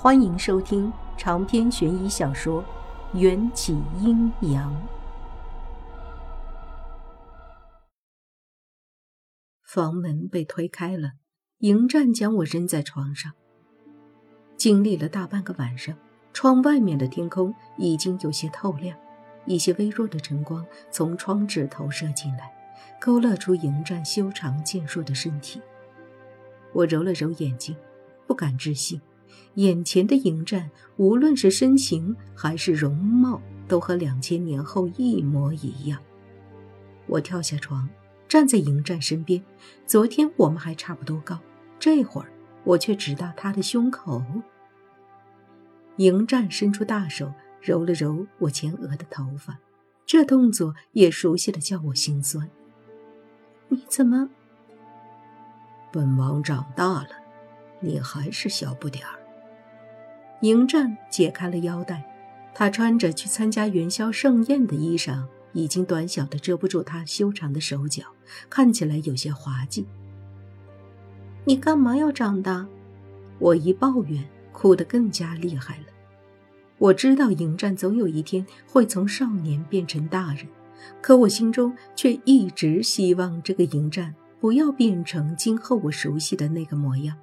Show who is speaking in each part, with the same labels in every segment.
Speaker 1: 欢迎收听长篇悬疑小说《缘起阴阳》。房门被推开了，迎战将我扔在床上。经历了大半个晚上，窗外面的天空已经有些透亮，一些微弱的晨光从窗纸投射进来，勾勒出迎战修长健硕的身体。我揉了揉眼睛，不敢置信。眼前的迎战，无论是身形还是容貌，都和两千年后一模一样。我跳下床，站在迎战身边。昨天我们还差不多高，这会儿我却直到他的胸口。迎战伸出大手揉了揉我前额的头发，这动作也熟悉的叫我心酸。你怎么？
Speaker 2: 本王长大了，你还是小不点儿。
Speaker 1: 迎战解开了腰带，他穿着去参加元宵盛宴的衣裳，已经短小的遮不住他修长的手脚，看起来有些滑稽。你干嘛要长大？我一抱怨，哭得更加厉害了。我知道迎战总有一天会从少年变成大人，可我心中却一直希望这个迎战不要变成今后我熟悉的那个模样，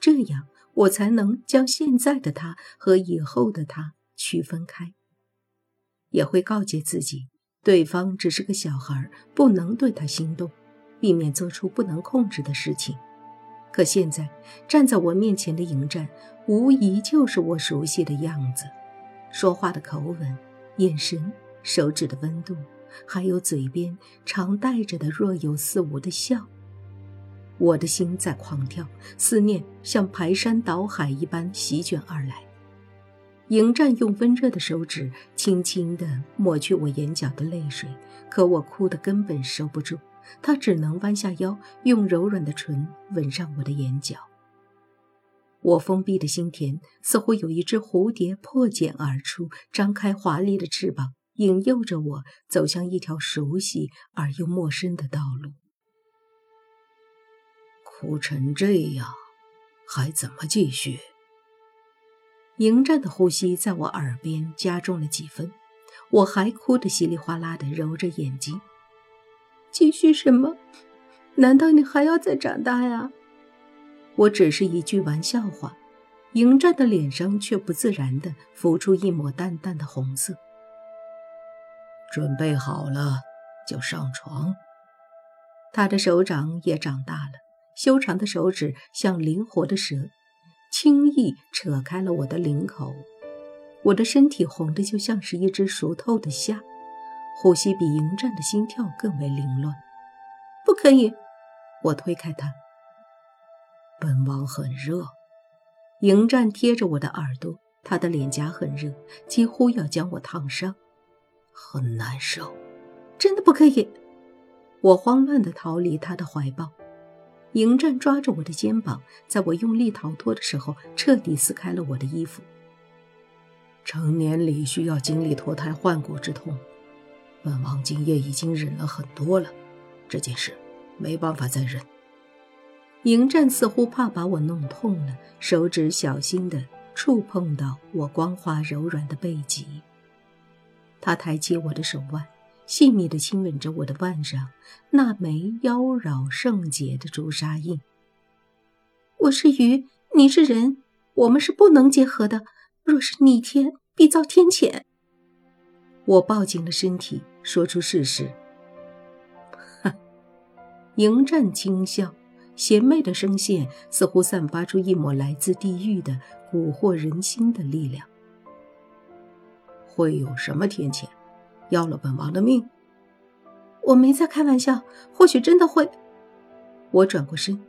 Speaker 1: 这样。我才能将现在的他和以后的他区分开，也会告诫自己，对方只是个小孩，不能对他心动，避免做出不能控制的事情。可现在站在我面前的迎战，无疑就是我熟悉的样子，说话的口吻、眼神、手指的温度，还有嘴边常带着的若有似无的笑。我的心在狂跳，思念像排山倒海一般席卷而来。迎战用温热的手指轻轻地抹去我眼角的泪水，可我哭得根本收不住，他只能弯下腰，用柔软的唇吻上我的眼角。我封闭的心田似乎有一只蝴蝶破茧而出，张开华丽的翅膀，引诱着我走向一条熟悉而又陌生的道路。
Speaker 2: 哭成这样，还怎么继续？
Speaker 1: 迎战的呼吸在我耳边加重了几分，我还哭得稀里哗啦的，揉着眼睛。继续什么？难道你还要再长大呀？我只是一句玩笑话。迎战的脸上却不自然的浮出一抹淡淡的红色。
Speaker 2: 准备好了就上床。
Speaker 1: 他的手掌也长大了。修长的手指像灵活的蛇，轻易扯开了我的领口。我的身体红的就像是一只熟透的虾，呼吸比迎战的心跳更为凌乱。不可以！我推开他。
Speaker 2: 本王很热。
Speaker 1: 迎战贴着我的耳朵，他的脸颊很热，几乎要将我烫伤。
Speaker 2: 很难受。
Speaker 1: 真的不可以！我慌乱地逃离他的怀抱。迎战抓着我的肩膀，在我用力逃脱的时候，彻底撕开了我的衣服。
Speaker 2: 成年礼需要经历脱胎换骨之痛，本王今夜已经忍了很多了，这件事没办法再忍。
Speaker 1: 迎战似乎怕把我弄痛了，手指小心地触碰到我光滑柔软的背脊。他抬起我的手腕。细密地亲吻着我的腕上那枚妖娆圣洁的朱砂印。我是鱼，你是人，我们是不能结合的。若是逆天，必遭天谴。我抱紧了身体，说出事实。哼，迎战轻笑，邪魅的声线似乎散发出一抹来自地狱的蛊惑人心的力量。
Speaker 2: 会有什么天谴？要了本王的命，
Speaker 1: 我没在开玩笑，或许真的会。我转过身，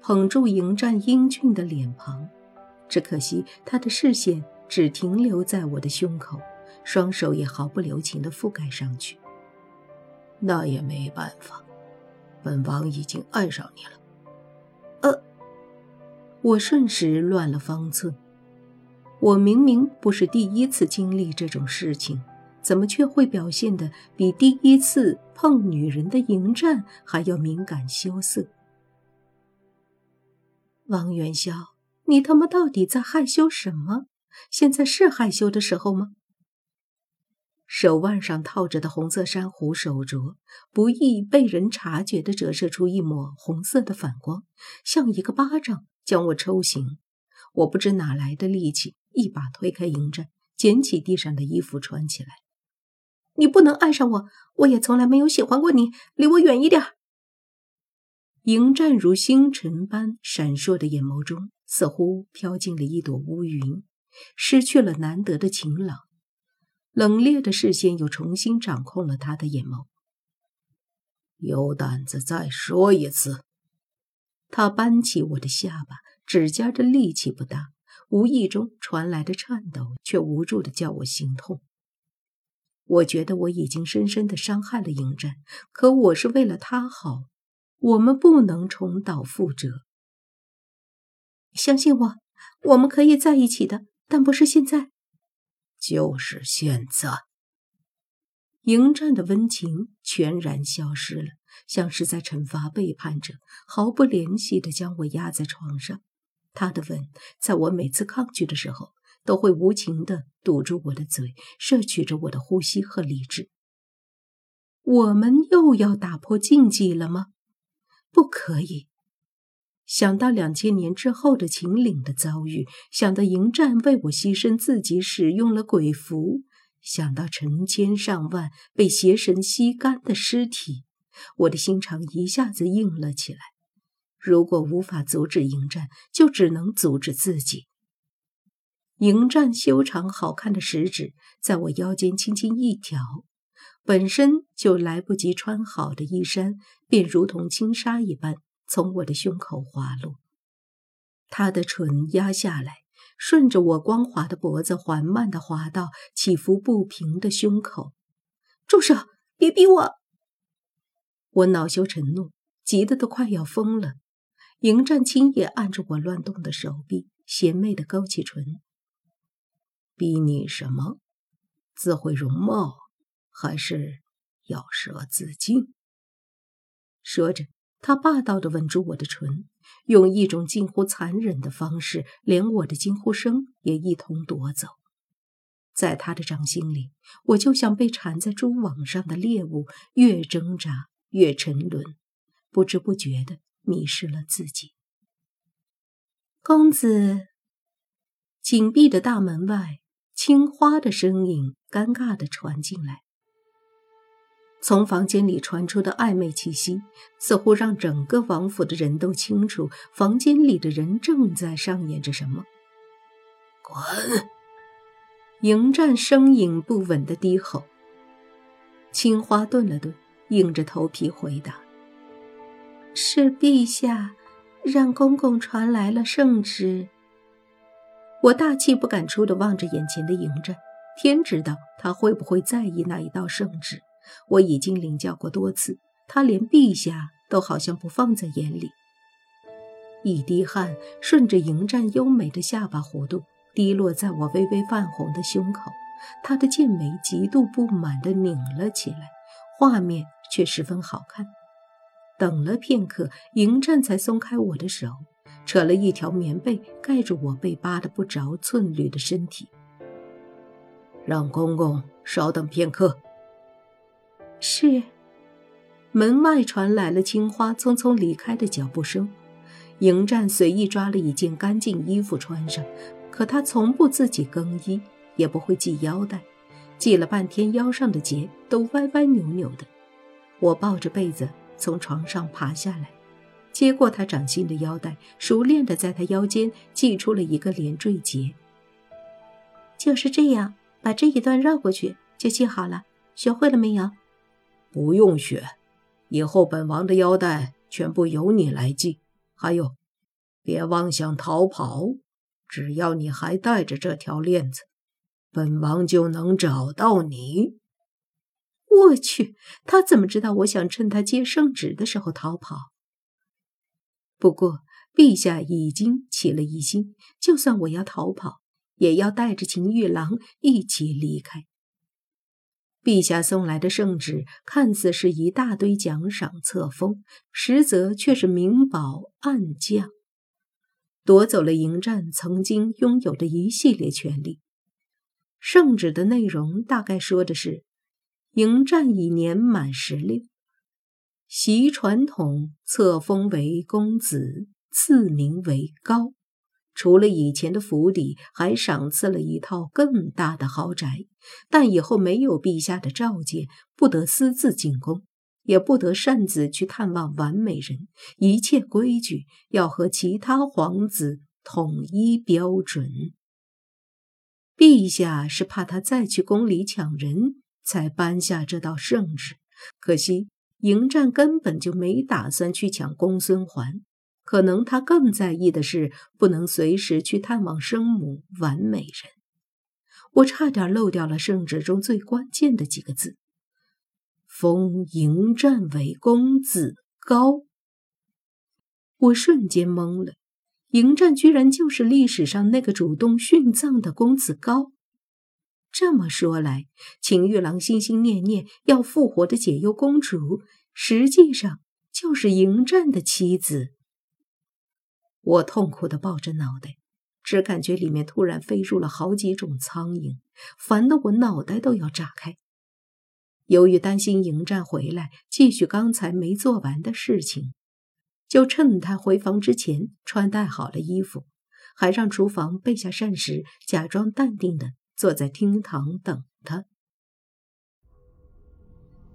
Speaker 1: 捧住迎战英俊的脸庞，只可惜他的视线只停留在我的胸口，双手也毫不留情地覆盖上去。
Speaker 2: 那也没办法，本王已经爱上你了。
Speaker 1: 呃，我瞬时乱了方寸，我明明不是第一次经历这种事情。怎么却会表现的比第一次碰女人的迎战还要敏感羞涩？王元宵，你他妈到底在害羞什么？现在是害羞的时候吗？手腕上套着的红色珊瑚手镯，不易被人察觉地折射出一抹红色的反光，像一个巴掌将我抽醒。我不知哪来的力气，一把推开迎战，捡起地上的衣服穿起来。你不能爱上我，我也从来没有喜欢过你，离我远一点。迎战如星辰般闪烁的眼眸中，似乎飘进了一朵乌云，失去了难得的晴朗。冷冽的视线又重新掌控了他的眼眸。
Speaker 2: 有胆子再说一次！
Speaker 1: 他扳起我的下巴，指尖的力气不大，无意中传来的颤抖却无助的叫我心痛。我觉得我已经深深的伤害了迎战，可我是为了他好，我们不能重蹈覆辙。相信我，我们可以在一起的，但不是现在。
Speaker 2: 就是现在，
Speaker 1: 迎战的温情全然消失了，像是在惩罚背叛者，毫不怜惜的将我压在床上。他的吻，在我每次抗拒的时候，都会无情地堵住我的嘴，摄取着我的呼吸和理智。我们又要打破禁忌了吗？不可以。想到两千年之后的秦岭的遭遇，想到迎战为我牺牲自己，使用了鬼符，想到成千上万被邪神吸干的尸体，我的心肠一下子硬了起来。如果无法阻止迎战，就只能阻止自己。迎战修长好看的食指在我腰间轻轻一挑，本身就来不及穿好的衣衫，便如同轻纱一般。从我的胸口滑落，他的唇压下来，顺着我光滑的脖子缓慢地滑到起伏不平的胸口。住手！别逼我！我恼羞成怒，急得都快要疯了。迎战青也按着我乱动的手臂，邪魅地勾起唇。
Speaker 2: 逼你什么？自毁容貌，还是咬舌自尽？
Speaker 1: 说着。他霸道地吻住我的唇，用一种近乎残忍的方式，连我的惊呼声也一同夺走。在他的掌心里，我就像被缠在蛛网上的猎物，越挣扎越沉沦，不知不觉地迷失了自己。公子，紧闭的大门外，青花的声音尴尬地传进来。从房间里传出的暧昧气息，似乎让整个王府的人都清楚，房间里的人正在上演着什么。
Speaker 2: 滚！
Speaker 1: 迎战声音不稳的低吼。青花顿了顿，硬着头皮回答：“是陛下让公公传来了圣旨。”我大气不敢出的望着眼前的迎战，天知道他会不会在意那一道圣旨。我已经领教过多次，他连陛下都好像不放在眼里。一滴汗顺着迎战优美的下巴弧度滴落在我微微泛红的胸口，他的剑眉极度不满地拧了起来，画面却十分好看。等了片刻，迎战才松开我的手，扯了一条棉被盖住我被扒得不着寸缕的身体，
Speaker 2: 让公公稍等片刻。
Speaker 1: 是，门外传来了青花匆匆离开的脚步声。迎战随意抓了一件干净衣服穿上，可他从不自己更衣，也不会系腰带，系了半天腰上的结都歪歪扭扭的。我抱着被子从床上爬下来，接过他掌心的腰带，熟练地在他腰间系出了一个连缀结。就是这样，把这一段绕过去就系好了。学会了没有？
Speaker 2: 不用学，以后本王的腰带全部由你来系。还有，别妄想逃跑，只要你还带着这条链子，本王就能找到你。
Speaker 1: 我去，他怎么知道我想趁他接圣旨的时候逃跑？不过陛下已经起了疑心，就算我要逃跑，也要带着秦玉郎一起离开。陛下送来的圣旨看似是一大堆奖赏册封，实则却是明宝暗降。夺走了迎战曾经拥有的一系列权利。圣旨的内容大概说的是：迎战已年满十六，习传统，册封为公子，赐名为高。除了以前的府邸，还赏赐了一套更大的豪宅。但以后没有陛下的召见，不得私自进宫，也不得擅自去探望完美人。一切规矩要和其他皇子统一标准。陛下是怕他再去宫里抢人才颁下这道圣旨。可惜迎战根本就没打算去抢公孙环。可能他更在意的是不能随时去探望生母完美人。我差点漏掉了圣旨中最关键的几个字：“封迎战为公子高。”我瞬间懵了，迎战居然就是历史上那个主动殉葬的公子高。这么说来，秦玉郎心心念念要复活的解忧公主，实际上就是迎战的妻子。我痛苦地抱着脑袋，只感觉里面突然飞入了好几种苍蝇，烦得我脑袋都要炸开。由于担心迎战回来继续刚才没做完的事情，就趁他回房之前穿戴好了衣服，还让厨房备下膳食，假装淡定的坐在厅堂等他。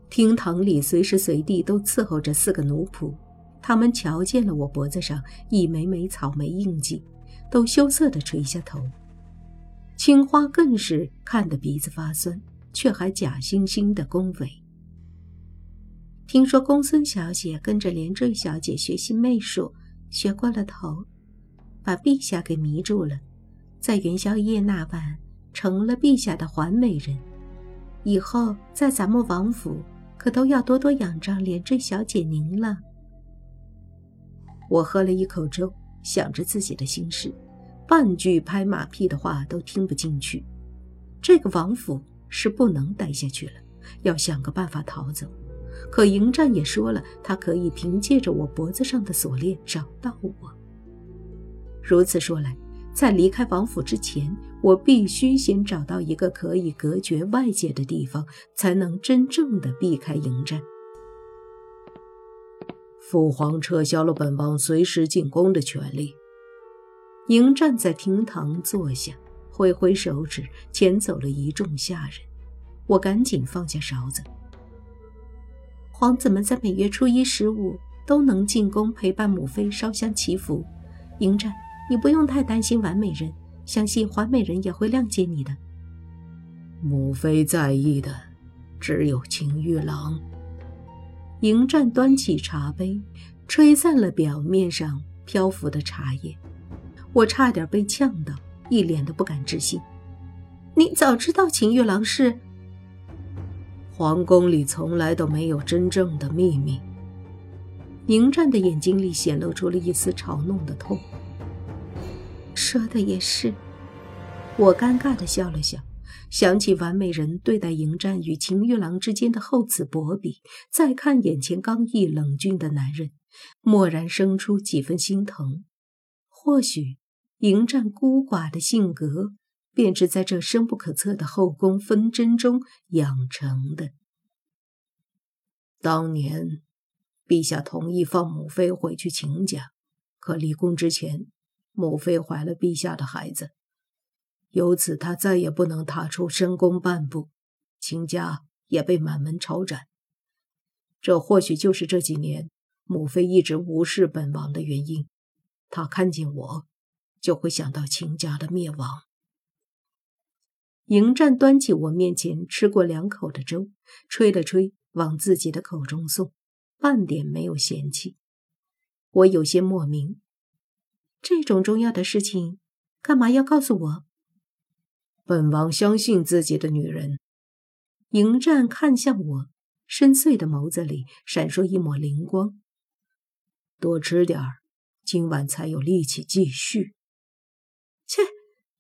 Speaker 1: 厅堂里随时随地都伺候着四个奴仆。他们瞧见了我脖子上一枚枚草莓印记，都羞涩地垂下头。青花更是看得鼻子发酸，却还假惺惺的恭维。听说公孙小姐跟着连坠小姐学习媚术，学过了头，把陛下给迷住了，在元宵夜那晚成了陛下的环美人。以后在咱们王府，可都要多多仰仗连坠小姐您了。我喝了一口粥，想着自己的心事，半句拍马屁的话都听不进去。这个王府是不能待下去了，要想个办法逃走。可迎战也说了，他可以凭借着我脖子上的锁链找到我。如此说来，在离开王府之前，我必须先找到一个可以隔绝外界的地方，才能真正的避开迎战。
Speaker 2: 父皇撤销了本王随时进宫的权利。
Speaker 1: 迎战在厅堂坐下，挥挥手指，遣走了一众下人。我赶紧放下勺子。皇子们在每月初一、十五都能进宫陪伴母妃烧香祈福。迎战，你不用太担心完美人，相信华美人也会谅解你的。
Speaker 2: 母妃在意的只有秦玉郎。
Speaker 1: 迎战端起茶杯，吹散了表面上漂浮的茶叶。我差点被呛到，一脸的不敢置信。你早知道秦玉郎是？
Speaker 2: 皇宫里从来都没有真正的秘密。
Speaker 1: 迎战的眼睛里显露出了一丝嘲弄的痛。说的也是，我尴尬的笑了笑。想起完美人对待迎战与秦玉郎之间的厚此薄彼，再看眼前刚毅冷峻的男人，蓦然生出几分心疼。或许迎战孤寡的性格，便是在这深不可测的后宫纷争中养成的。
Speaker 2: 当年，陛下同意放母妃回去秦家，可离宫之前，母妃怀了陛下的孩子。由此，他再也不能踏出深宫半步，秦家也被满门抄斩。这或许就是这几年母妃一直无视本王的原因。她看见我，就会想到秦家的灭亡。
Speaker 1: 迎战端起我面前吃过两口的粥，吹了吹，往自己的口中送，半点没有嫌弃。我有些莫名，这种重要的事情，干嘛要告诉我？
Speaker 2: 本王相信自己的女人。
Speaker 1: 迎战看向我，深邃的眸子里闪烁一抹灵光。
Speaker 2: 多吃点儿，今晚才有力气继续。
Speaker 1: 切，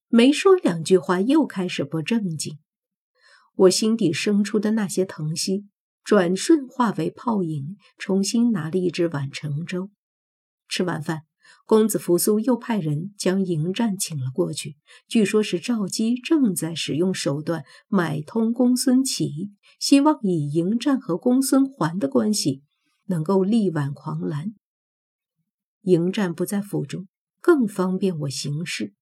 Speaker 1: 没说两句话，又开始不正经。我心底生出的那些疼惜，转瞬化为泡影，重新拿了一只碗盛粥。吃完饭，公子扶苏又派人将迎战请了过去，据说是赵姬正在使用手段买通公孙启，希望以迎战和公孙环的关系，能够力挽狂澜。迎战不在府中，更方便我行事。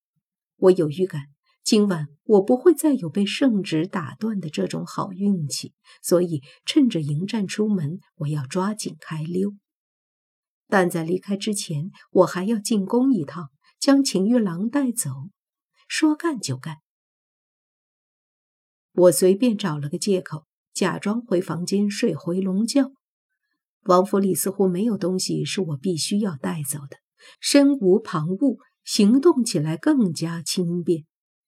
Speaker 1: 我有预感，今晚我不会再有被圣旨打断的这种好运气，所以趁着迎战出门，我要抓紧开溜。但在离开之前，我还要进宫一趟，将秦玉郎带走。说干就干。我随便找了个借口，假装回房间睡回笼觉。王府里似乎没有东西是我必须要带走的，身无旁骛，行动起来更加轻便。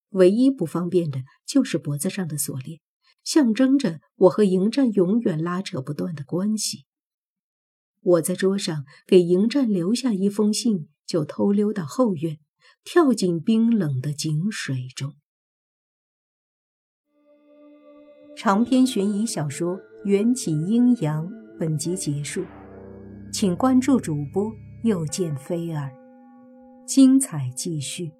Speaker 1: 唯一不方便的就是脖子上的锁链，象征着我和迎战永远拉扯不断的关系。我在桌上给迎战留下一封信，就偷溜到后院，跳进冰冷的井水中。长篇悬疑小说《缘起阴阳》本集结束，请关注主播，又见菲儿，精彩继续。